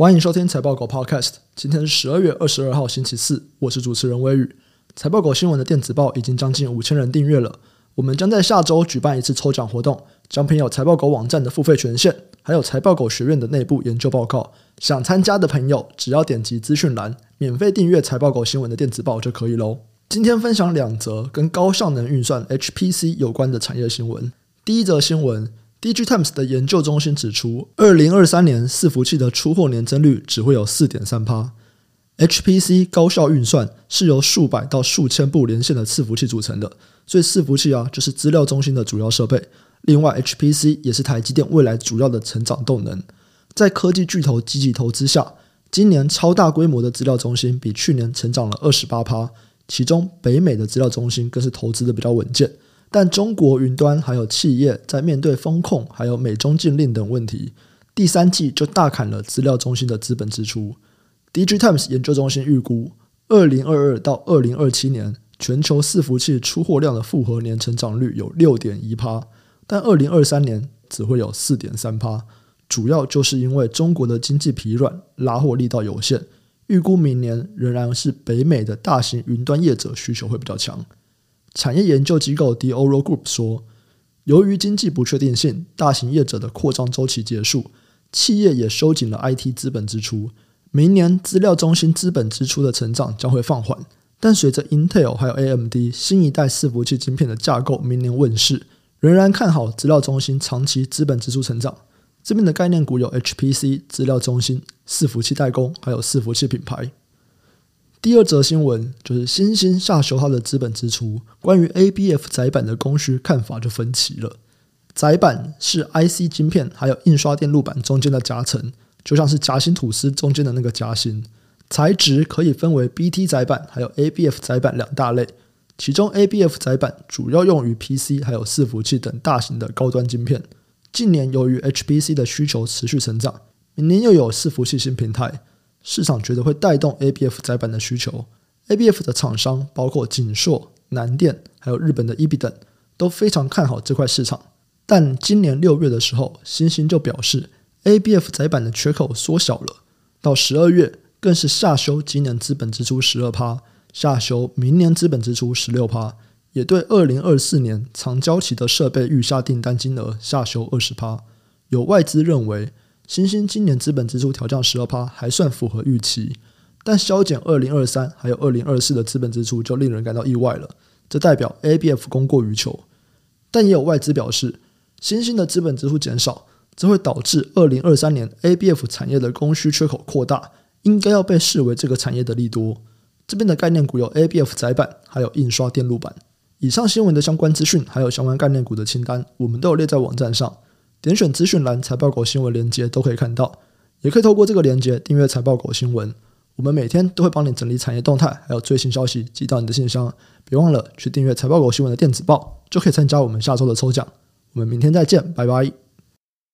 欢迎收听财报狗 Podcast。今天是十二月二十二号，星期四。我是主持人微宇。财报狗新闻的电子报已经将近五千人订阅了。我们将在下周举办一次抽奖活动，奖品有财报狗网站的付费权限，还有财报狗学院的内部研究报告。想参加的朋友，只要点击资讯栏，免费订阅财报狗新闻的电子报就可以喽。今天分享两则跟高效能运算 HPC 有关的产业新闻。第一则新闻。DG Times 的研究中心指出，二零二三年伺服器的出货年增率只会有四点三趴。HPC 高效运算是由数百到数千部连线的伺服器组成的，所以伺服器啊就是资料中心的主要设备。另外，HPC 也是台积电未来主要的成长动能。在科技巨头积极投资下，今年超大规模的资料中心比去年成长了二十八趴，其中北美的资料中心更是投资的比较稳健。但中国云端还有企业在面对风控，还有美中禁令等问题，第三季就大砍了资料中心的资本支出。D G Times 研究中心预估，二零二二到二零二七年全球伺服器出货量的复合年成长率有六点一趴，但二零二三年只会有四点三趴，主要就是因为中国的经济疲软，拉货力道有限。预估明年仍然是北美的大型云端业者需求会比较强。产业研究机构 The Oral Group 说，由于经济不确定性，大型业者的扩张周期结束，企业也收紧了 IT 资本支出。明年资料中心资本支出的成长将会放缓，但随着 Intel 还有 AMD 新一代伺服器晶片的架构明年问世，仍然看好资料中心长期资本支出成长。这边的概念股有 HPC、资料中心、伺服器代工，还有伺服器品牌。第二则新闻就是新兴下修它的资本支出，关于 ABF 载板的供需看法就分歧了。载板是 IC 晶片还有印刷电路板中间的夹层，就像是夹心吐司中间的那个夹心。材质可以分为 BT 载板还有 ABF 载板两大类，其中 ABF 载板主要用于 PC 还有伺服器等大型的高端晶片。近年由于 HPC 的需求持续成长，明年又有伺服器新平台。市场觉得会带动 ABF 载板的需求，ABF 的厂商包括景硕、南电，还有日本的 EB 等，都非常看好这块市场。但今年六月的时候，欣兴就表示 ABF 载板的缺口缩小了，到十二月更是下修今年资本支出十二趴，下修明年资本支出十六趴，也对二零二四年长交期的设备预下订单金额下修二十趴。有外资认为。新兴今年资本支出调降十二趴，还算符合预期，但削减二零二三还有二零二四的资本支出就令人感到意外了。这代表 ABF 供过于求，但也有外资表示，新兴的资本支出减少，则会导致二零二三年 ABF 产业的供需缺口扩大，应该要被视为这个产业的利多。这边的概念股有 ABF 载板，还有印刷电路板。以上新闻的相关资讯，还有相关概念股的清单，我们都有列在网站上。点选资讯栏财报狗新闻连接都可以看到，也可以透过这个连接订阅财报狗新闻。我们每天都会帮你整理产业动态，还有最新消息寄到你的信箱。别忘了去订阅财报狗新闻的电子报，就可以参加我们下周的抽奖。我们明天再见，拜拜。